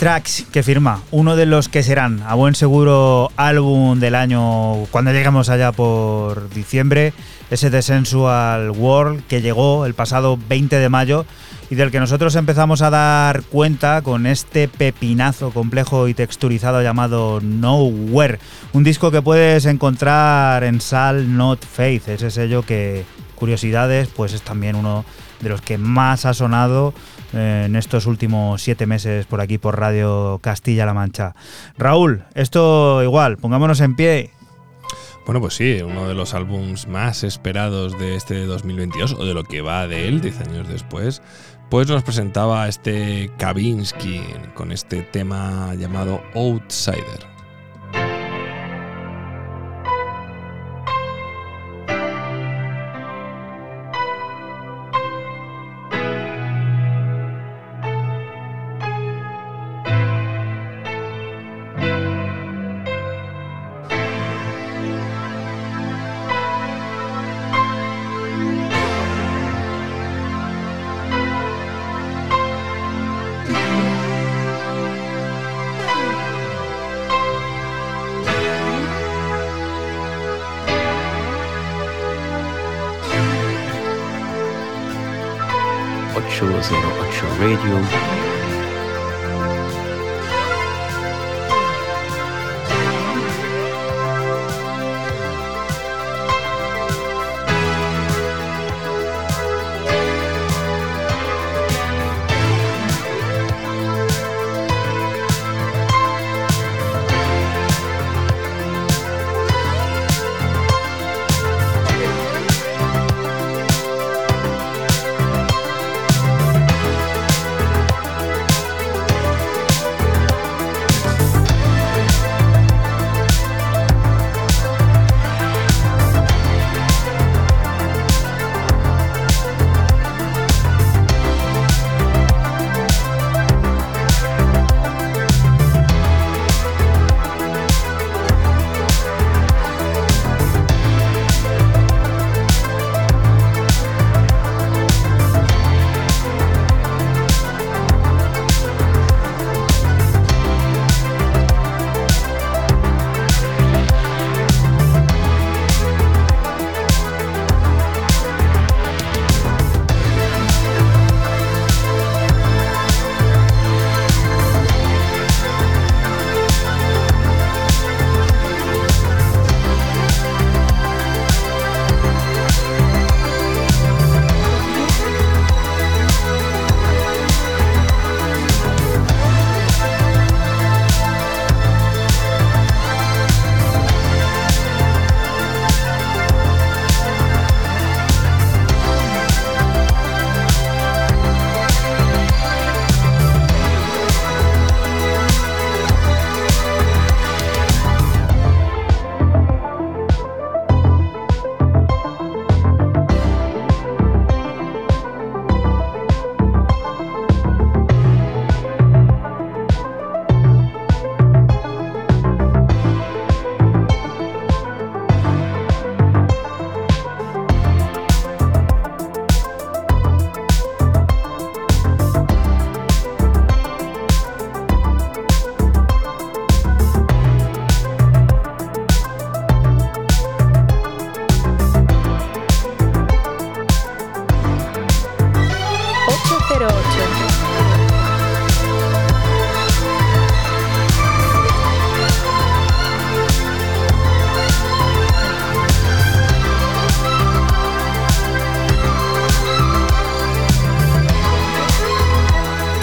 Tracks, que firma uno de los que serán a buen seguro álbum del año cuando lleguemos allá por diciembre, ese The Sensual World que llegó el pasado 20 de mayo y del que nosotros empezamos a dar cuenta con este pepinazo complejo y texturizado llamado Nowhere, un disco que puedes encontrar en Sal Not Faith, ese sello que, curiosidades, pues es también uno de los que más ha sonado en estos últimos siete meses por aquí por Radio Castilla-La Mancha. Raúl, esto igual, pongámonos en pie. Bueno, pues sí, uno de los álbums más esperados de este 2022, o de lo que va de él, 10 años después, pues nos presentaba este Kavinsky con este tema llamado Outsider.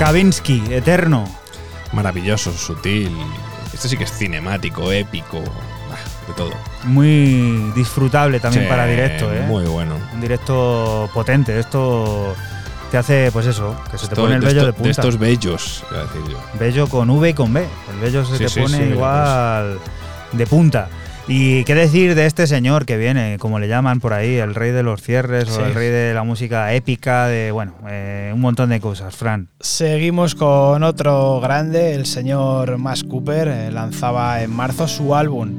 Kavinsky, eterno. Maravilloso, sutil. Este sí que es cinemático, épico, de todo. Muy disfrutable también Sí, para directo, ¿eh? Muy bueno. Un directo potente. Esto te hace, pues eso, que se te pone el vello de, esto- punta. estos bellos, iba a decir yo. Bello con V y con B. El bello se Sí, te sí, pone igual de punta. Y qué decir de este señor que viene, como le llaman por ahí, el rey de los cierres Sí. o el rey de la música épica, de bueno, eh, un montón de cosas, Fran. Seguimos con otro grande, el señor Max Cooper. eh, lanzaba en marzo su álbum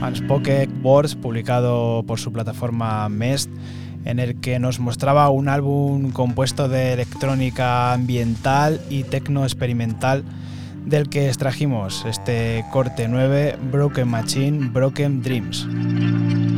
Unspoken Words, publicado por su plataforma Mest, en el que nos mostraba un álbum compuesto de electrónica ambiental y tecno experimental del que extrajimos este corte 9, Broken Machine, Broken Dreams.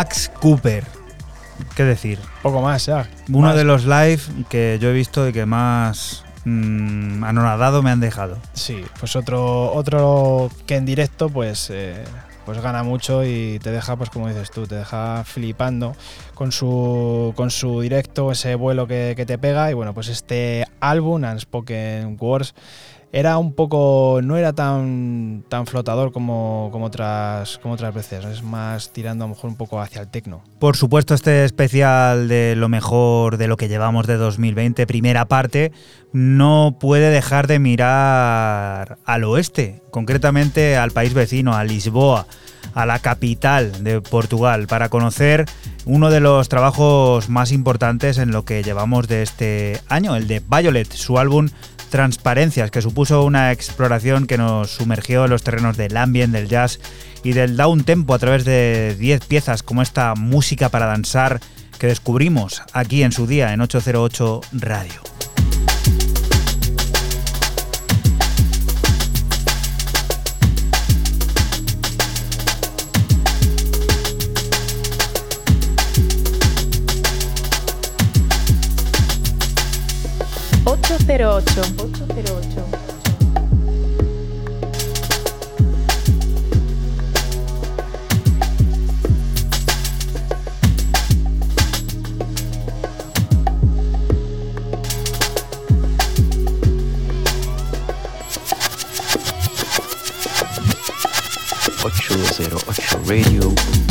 Max Cooper. ¿Qué decir? Poco más, ya. Uno Más. de los live que yo he visto y que más mm, anonadado me han dejado. Sí, pues otro, otro que en directo pues, eh, pues gana mucho y te deja, pues como dices tú, te deja flipando con su, con su directo, ese vuelo que, que te pega. Y bueno, pues este álbum, Unspoken Words, era un poco. no era tan, tan flotador como, como, otras, como otras veces. Es más tirando a lo mejor un poco hacia el tecno. Por supuesto, este especial de lo mejor de lo que llevamos de 2020, primera parte, no puede dejar de mirar al oeste, concretamente al país vecino, a Lisboa, a la capital de Portugal, para conocer uno de los trabajos más importantes en lo que llevamos de este año, el de Violet, su álbum Transparencias, que supuso una exploración que nos sumergió en los terrenos del ambient, del jazz y del down tempo a través de 10 piezas como esta música para danzar que descubrimos aquí en su día en 808 Radio. Ocho cero ocho. Ocho cero ocho. Ocho 808 Radio.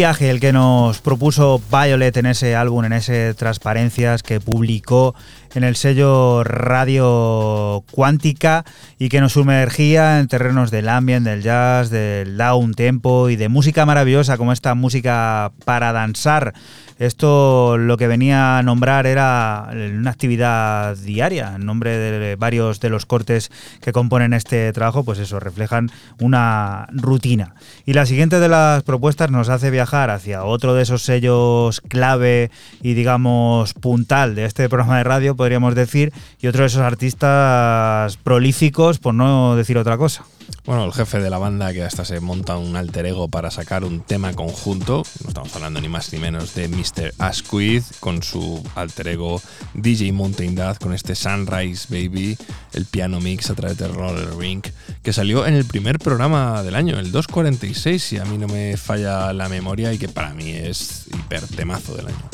El que nos propuso Violet en ese álbum, en ese Transparencias que publicó en el sello Radio Cuántica y que nos sumergía en terrenos del ambient, del jazz, del down tempo y de música maravillosa como esta música para danzar. Esto lo que venía a nombrar era una actividad diaria. En nombre de varios de los cortes que componen este trabajo, pues eso, reflejan una rutina. Y la siguiente de las propuestas nos hace viajar hacia otro de esos sellos clave y digamos puntal de este programa de radio, podríamos decir, y otro de esos artistas prolíficos, por no decir otra cosa. Bueno, el jefe de la banda que hasta se monta un alter ego para sacar un tema conjunto, no estamos hablando ni más ni menos de Mr. Asquith con su alter ego DJ Mountain Dad con este Sunrise Baby, el piano mix a través de Roller Ring, que salió en el primer programa del año, el 246, si a mí no me falla la memoria y que para mí es hiper temazo del año.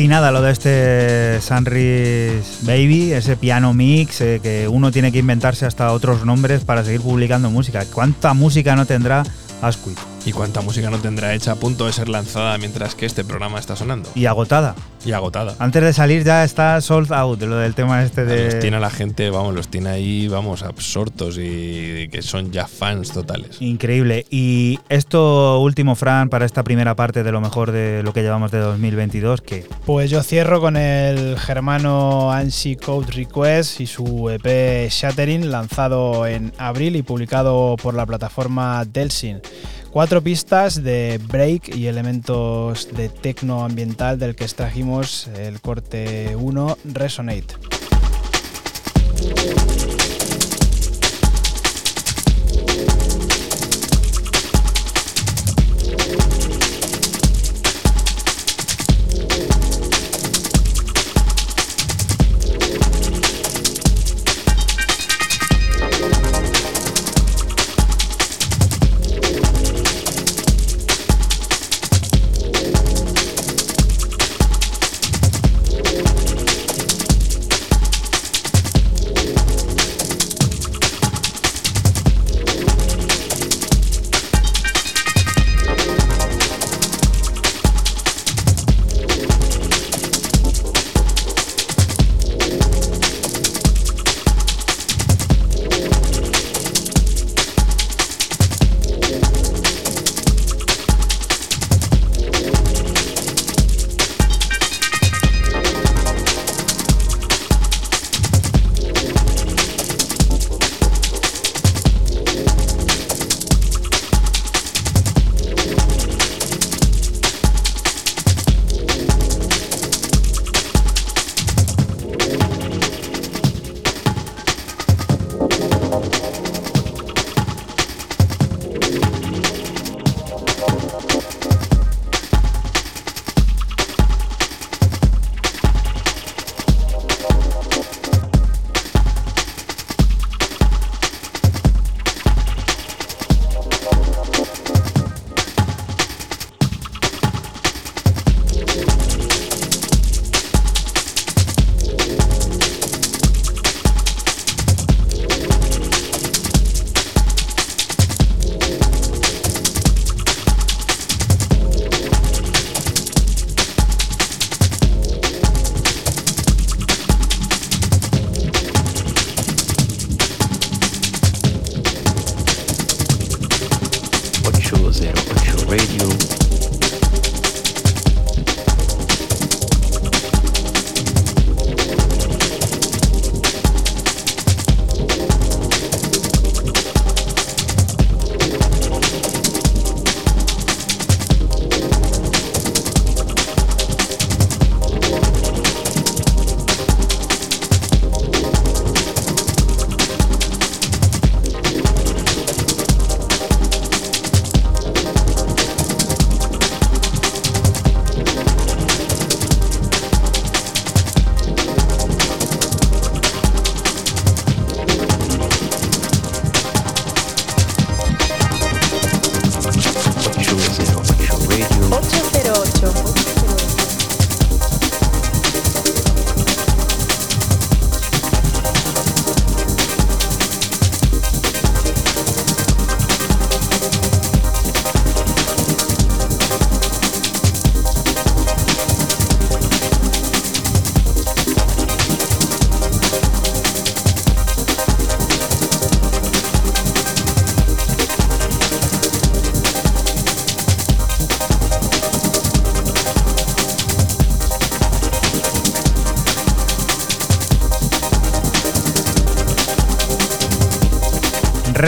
Casi nada lo de este Sunrise Baby, ese piano mix eh, que uno tiene que inventarse hasta otros nombres para seguir publicando música. ¿Cuánta música no tendrá Asquith? ¿Y cuánta música no tendrá hecha a punto de ser lanzada mientras que este programa está sonando? Y agotada. Y agotada. Antes de salir ya está sold out, lo del tema este de... Los tiene a la gente, vamos, los tiene ahí, vamos, absortos y que son ya fans totales. Increíble. Y esto último, Fran, para esta primera parte de lo mejor de lo que llevamos de 2022, ¿qué? Pues yo cierro con el germano ANSI Code Request y su EP Shattering, lanzado en abril y publicado por la plataforma Delsin. Cuatro pistas de break y elementos de tecno ambiental del que extrajimos el corte 1 Resonate.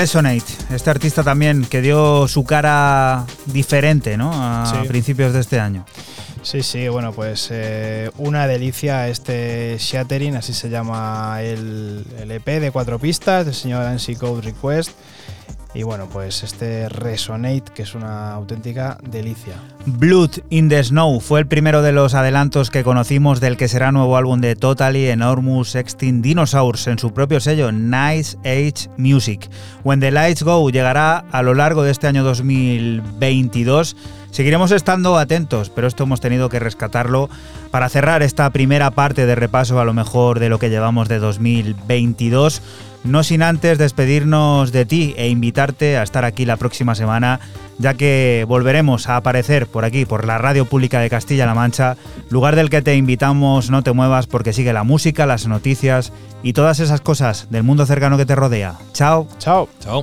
Resonate, este artista también que dio su cara diferente ¿no? a Sí. principios de este año. Sí, sí, bueno, pues eh, una delicia este Shattering, así se llama el, el EP de cuatro pistas del señor Ansi Code Request. Y bueno, pues este Resonate, que es una auténtica delicia. Blood in the Snow fue el primero de los adelantos que conocimos del que será nuevo álbum de Totally Enormous Extinct Dinosaurs en su propio sello Nice Age Music. When the Lights Go llegará a lo largo de este año 2022. Seguiremos estando atentos, pero esto hemos tenido que rescatarlo para cerrar esta primera parte de repaso a lo mejor de lo que llevamos de 2022 no sin antes despedirnos de ti e invitarte a estar aquí la próxima semana, ya que volveremos a aparecer por aquí, por la Radio Pública de Castilla-La Mancha, lugar del que te invitamos no te muevas porque sigue la música, las noticias y todas esas cosas del mundo cercano que te rodea. Chao. Chao. Chao.